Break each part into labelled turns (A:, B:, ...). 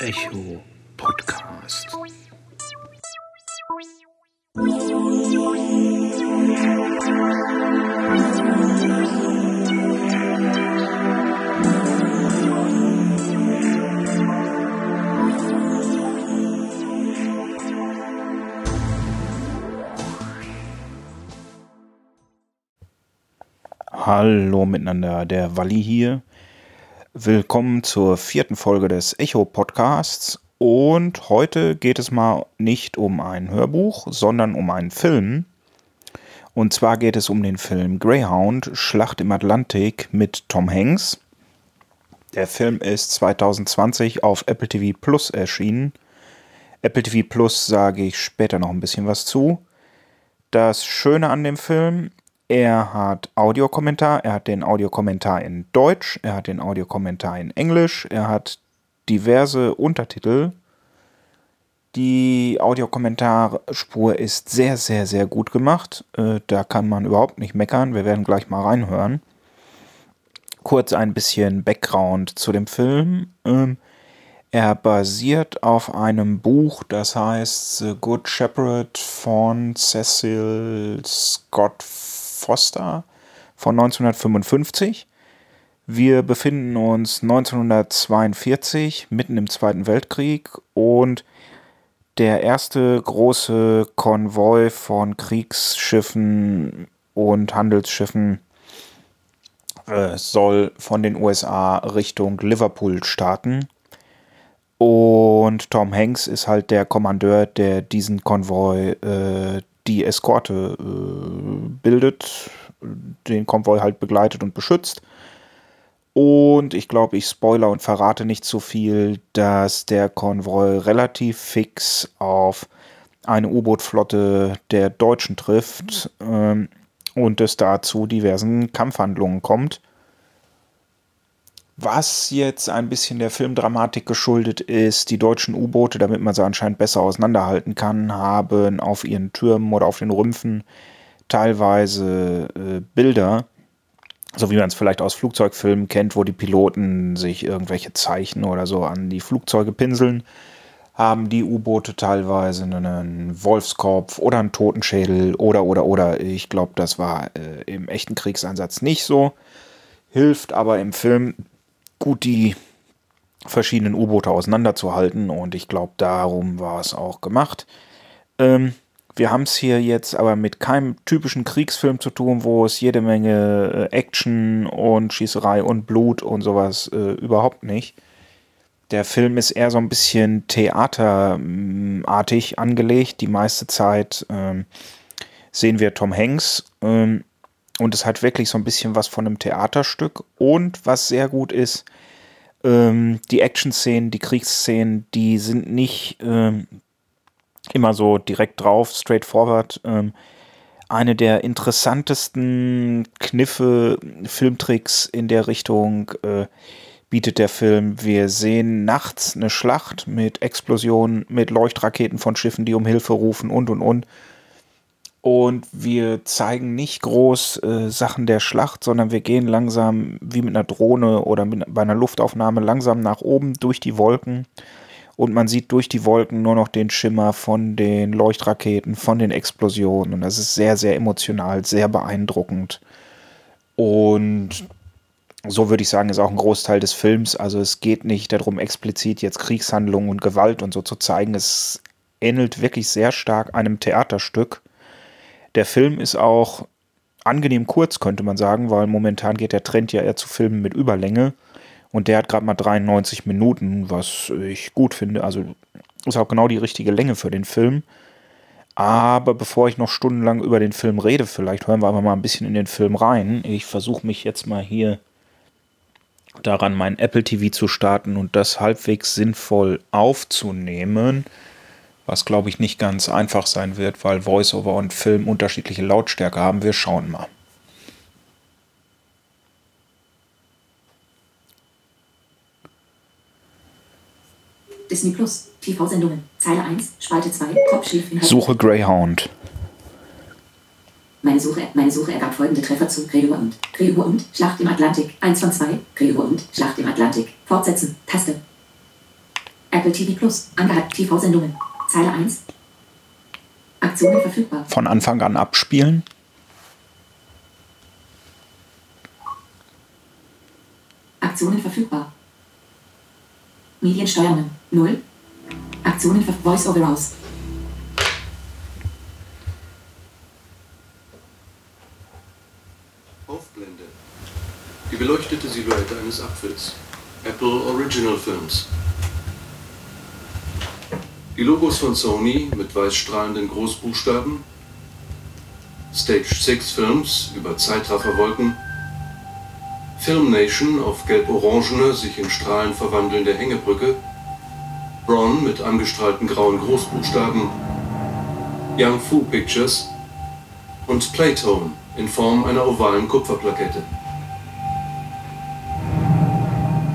A: Echo Podcast.
B: Hallo miteinander, der Walli hier. Willkommen zur vierten Folge des Echo Podcasts. Und heute geht es mal nicht um ein Hörbuch, sondern um einen Film. Und zwar geht es um den Film Greyhound, Schlacht im Atlantik mit Tom Hanks. Der Film ist 2020 auf Apple TV Plus erschienen. Apple TV Plus sage ich später noch ein bisschen was zu. Das Schöne an dem Film, er hat Audiokommentar, er hat den Audiokommentar in Deutsch, er hat den Audiokommentar in Englisch, er hat diverse Untertitel. Die Audiokommentarspur ist sehr, sehr, sehr gut gemacht. Äh, da kann man überhaupt nicht meckern. Wir werden gleich mal reinhören. Kurz ein bisschen Background zu dem Film. Ähm, er basiert auf einem Buch, das heißt The Good Shepherd von Cecil Scott Foster von 1955. Wir befinden uns 1942 mitten im Zweiten Weltkrieg und der erste große Konvoi von Kriegsschiffen und Handelsschiffen äh, soll von den USA Richtung Liverpool starten. Und Tom Hanks ist halt der Kommandeur, der diesen Konvoi äh, die Eskorte äh, bildet, den Konvoi halt begleitet und beschützt. Und ich glaube, ich spoiler und verrate nicht zu viel, dass der Konvoi relativ fix auf eine U-Boot-Flotte der Deutschen trifft ähm, und es dazu diversen Kampfhandlungen kommt. Was jetzt ein bisschen der Filmdramatik geschuldet ist, die deutschen U-Boote, damit man sie anscheinend besser auseinanderhalten kann, haben auf ihren Türmen oder auf den Rümpfen teilweise äh, Bilder, so wie man es vielleicht aus Flugzeugfilmen kennt, wo die Piloten sich irgendwelche Zeichen oder so an die Flugzeuge pinseln, haben die U-Boote teilweise einen Wolfskopf oder einen Totenschädel oder oder oder. Ich glaube, das war äh, im echten Kriegseinsatz nicht so. Hilft aber im Film gut die verschiedenen U-Boote auseinanderzuhalten und ich glaube, darum war es auch gemacht. Ähm, wir haben es hier jetzt aber mit keinem typischen Kriegsfilm zu tun, wo es jede Menge äh, Action und Schießerei und Blut und sowas äh, überhaupt nicht. Der Film ist eher so ein bisschen theaterartig angelegt. Die meiste Zeit ähm, sehen wir Tom Hanks ähm, und es hat wirklich so ein bisschen was von einem Theaterstück. Und was sehr gut ist, ähm, die Action-Szenen, die Kriegsszenen, die sind nicht ähm, immer so direkt drauf, straightforward. Ähm, eine der interessantesten Kniffe, Filmtricks in der Richtung äh, bietet der Film. Wir sehen nachts eine Schlacht mit Explosionen, mit Leuchtraketen von Schiffen, die um Hilfe rufen und und und. Und wir zeigen nicht groß äh, Sachen der Schlacht, sondern wir gehen langsam wie mit einer Drohne oder mit, bei einer Luftaufnahme langsam nach oben durch die Wolken. Und man sieht durch die Wolken nur noch den Schimmer von den Leuchtraketen, von den Explosionen. Und das ist sehr, sehr emotional, sehr beeindruckend. Und so würde ich sagen, ist auch ein Großteil des Films. Also es geht nicht darum, explizit jetzt Kriegshandlungen und Gewalt und so zu zeigen. Es ähnelt wirklich sehr stark einem Theaterstück. Der Film ist auch angenehm kurz, könnte man sagen, weil momentan geht der Trend ja eher zu Filmen mit Überlänge. Und der hat gerade mal 93 Minuten, was ich gut finde. Also ist auch genau die richtige Länge für den Film. Aber bevor ich noch stundenlang über den Film rede, vielleicht hören wir einfach mal ein bisschen in den Film rein. Ich versuche mich jetzt mal hier daran, mein Apple TV zu starten und das halbwegs sinnvoll aufzunehmen was glaube ich nicht ganz einfach sein wird, weil Voiceover und Film unterschiedliche Lautstärke haben. Wir schauen mal.
C: Disney Plus, TV-Sendungen, Zeile 1, Spalte 2, Top-Schiff-Inhalt.
B: Suche Greyhound.
C: Meine Meine Suche, meine Suche ergab folgende Treffer zu Gregor und Gregor und Schlacht im Atlantik. 1 von 2. Gregor und Schlacht im Atlantik. Fortsetzen. Taste. Apple TV Plus. Angehalten. TV-Sendungen. Zeile 1. Aktionen verfügbar.
B: Von Anfang an abspielen.
C: Aktionen verfügbar. Mediensteuerungen. 0. Aktionen für Voice-Over aus.
D: Aufblende. Die beleuchtete Silhouette eines Apfels. Apple Original Films. Die Logos von Sony mit weißstrahlenden Großbuchstaben. Stage 6 Films über Zeitrafferwolken. Film Nation auf gelb-orangene, sich in Strahlen verwandelnde Hängebrücke. Bron mit angestrahlten grauen Großbuchstaben. Young Fu Pictures. Und Playtone in Form einer ovalen Kupferplakette.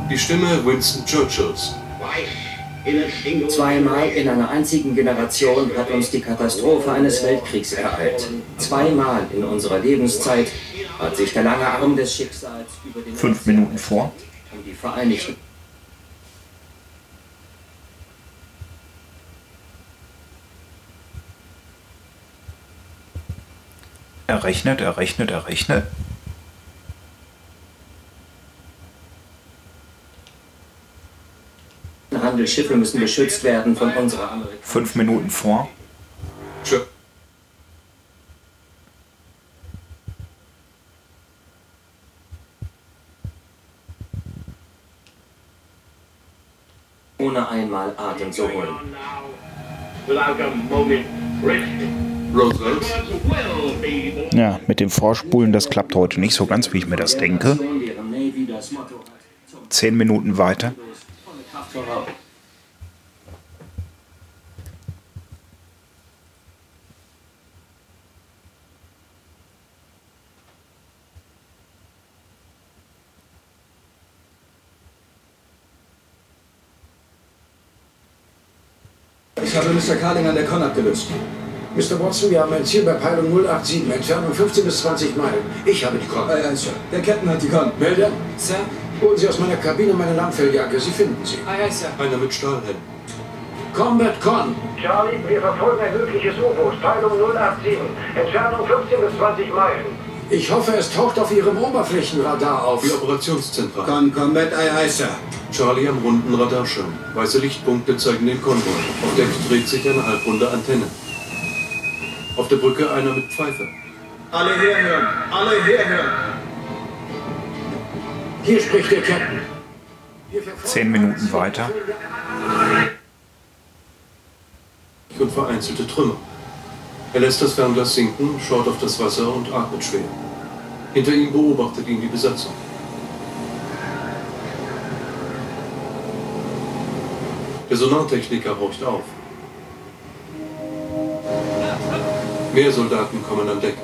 D: Die Stimme Winston Churchills.
E: Zweimal in einer einzigen Generation hat uns die Katastrophe eines Weltkriegs ereilt. Zweimal in unserer Lebenszeit hat sich der lange Arm des Schicksals über den
B: Fünf Minuten vor.
E: und die Vereinigten
B: Er rechnet, er rechnet.
E: Handelsschiffe müssen geschützt werden von unserer Amerikanischen.
B: Fünf Minuten vor.
D: Chur
E: ohne einmal Atem zu holen.
B: Ja, mit dem Vorspulen, das klappt heute nicht so ganz, wie ich mir das denke. Zehn Minuten weiter.
F: Mr. Carling an der Con abgelöst. Mr. Watson, wir haben ein Ziel bei Peilung 087, Entfernung 15 bis 20 Meilen. Ich habe die Con.
G: Aye, aye, Sir. Der Captain hat die Con.
F: Melder,
G: Sir?
F: holen Sie aus meiner Kabine meine Lammfelljacke. Sie finden sie.
G: Aye, aye, Sir.
D: einer mit Stahlhelm.
F: Combat Con.
H: Charlie, wir verfolgen ein mögliches U-Boot, Peilung 087, Entfernung 15 bis 20 Meilen.
F: Ich hoffe, es taucht auf Ihrem Oberflächenradar auf.
D: Die Operationszentrale.
G: Con Combat, Sir.
D: Charlie am runden Radarschirm. Weiße Lichtpunkte zeigen den Konvoi. Auf Deck dreht sich eine halbrunde Antenne. Auf der Brücke einer mit Pfeife.
G: Alle herhören! Alle herhören!
F: Hier spricht der Captain.
B: Zehn Minuten weiter.
D: und vereinzelte Trümmer. Er lässt das Fernglas sinken, schaut auf das Wasser und atmet schwer. Hinter ihm beobachtet ihn die Besatzung. Der Sonartechniker horcht auf. Mehr Soldaten kommen an Deck.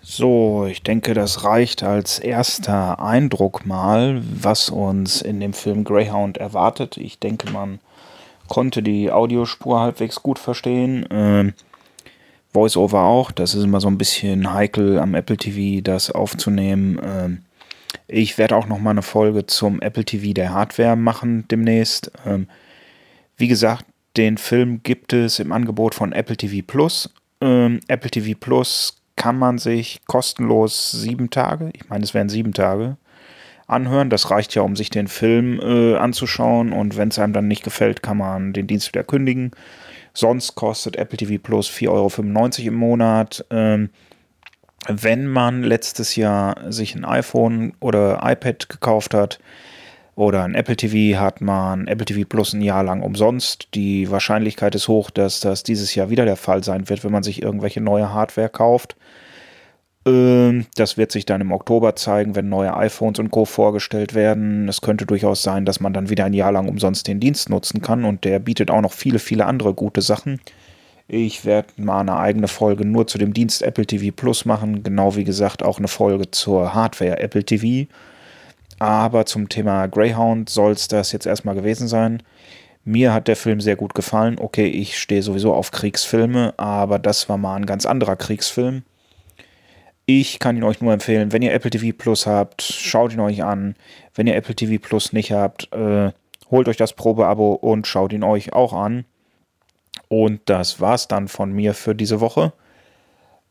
B: So, ich denke, das reicht als erster Eindruck mal, was uns in dem Film Greyhound erwartet. Ich denke, man konnte die Audiospur halbwegs gut verstehen. Ähm, Voice-Over auch. Das ist immer so ein bisschen heikel am Apple TV, das aufzunehmen. Ähm, ich werde auch noch mal eine Folge zum Apple TV der Hardware machen demnächst. Ähm, wie gesagt, den Film gibt es im Angebot von Apple TV Plus. Ähm, Apple TV Plus kann man sich kostenlos sieben Tage, ich meine, es wären sieben Tage, anhören. Das reicht ja, um sich den Film äh, anzuschauen. Und wenn es einem dann nicht gefällt, kann man den Dienst wieder kündigen. Sonst kostet Apple TV Plus 4,95 Euro im Monat. Ähm, wenn man letztes Jahr sich ein iPhone oder iPad gekauft hat oder ein Apple TV, hat man Apple TV Plus ein Jahr lang umsonst. Die Wahrscheinlichkeit ist hoch, dass das dieses Jahr wieder der Fall sein wird, wenn man sich irgendwelche neue Hardware kauft. Ähm, Das wird sich dann im Oktober zeigen, wenn neue iPhones und Co. vorgestellt werden. Es könnte durchaus sein, dass man dann wieder ein Jahr lang umsonst den Dienst nutzen kann und der bietet auch noch viele, viele andere gute Sachen. Ich werde mal eine eigene Folge nur zu dem Dienst Apple TV Plus machen. Genau wie gesagt auch eine Folge zur Hardware Apple TV. Aber zum Thema Greyhound soll es das jetzt erstmal gewesen sein.
I: Mir hat der Film sehr gut gefallen. Okay, ich stehe sowieso auf Kriegsfilme, aber das war mal ein ganz anderer Kriegsfilm. Ich kann ihn euch nur empfehlen, wenn ihr Apple TV Plus habt, schaut ihn euch an. Wenn ihr Apple TV Plus nicht habt, äh, holt euch das Probeabo und schaut ihn euch auch an. Und das war's dann von mir für diese Woche.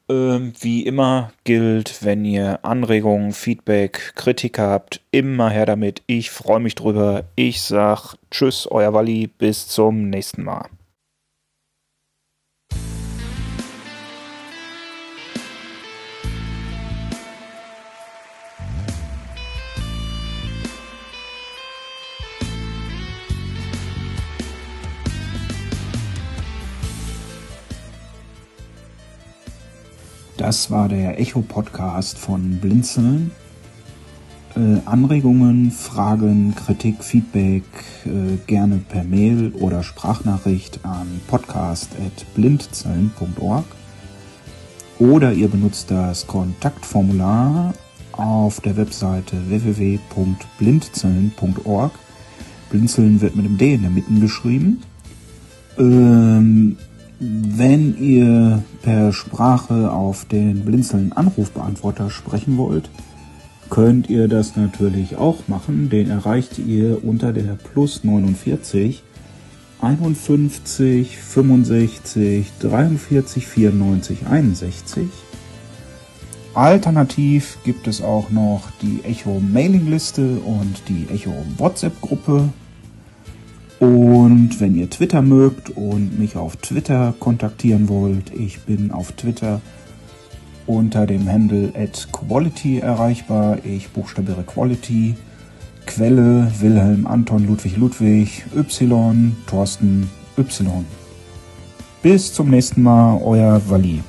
I: Ähm, wie immer gilt, wenn ihr Anregungen, Feedback, Kritik habt, immer her damit. Ich freue mich drüber. Ich sag Tschüss, euer Walli, bis zum nächsten Mal.
B: Das war der Echo-Podcast von Blinzeln. Äh, Anregungen, Fragen, Kritik, Feedback äh, gerne per Mail oder Sprachnachricht an podcast.blindzellen.org oder ihr benutzt das Kontaktformular auf der Webseite www.blindzellen.org. Blinzeln wird mit dem D in der Mitte geschrieben. Ähm, wenn ihr per Sprache auf den blinzeln Anrufbeantworter sprechen wollt, könnt ihr das natürlich auch machen. Den erreicht ihr unter der Plus 49 51 65 43 94 61. Alternativ gibt es auch noch die Echo Mailingliste und die Echo WhatsApp Gruppe. Und wenn ihr Twitter mögt und mich auf Twitter kontaktieren wollt, ich bin auf Twitter unter dem Handle at Quality erreichbar. Ich buchstabiere Quality. Quelle Wilhelm Anton Ludwig Ludwig Y Thorsten Y. Bis zum nächsten Mal, euer Wally.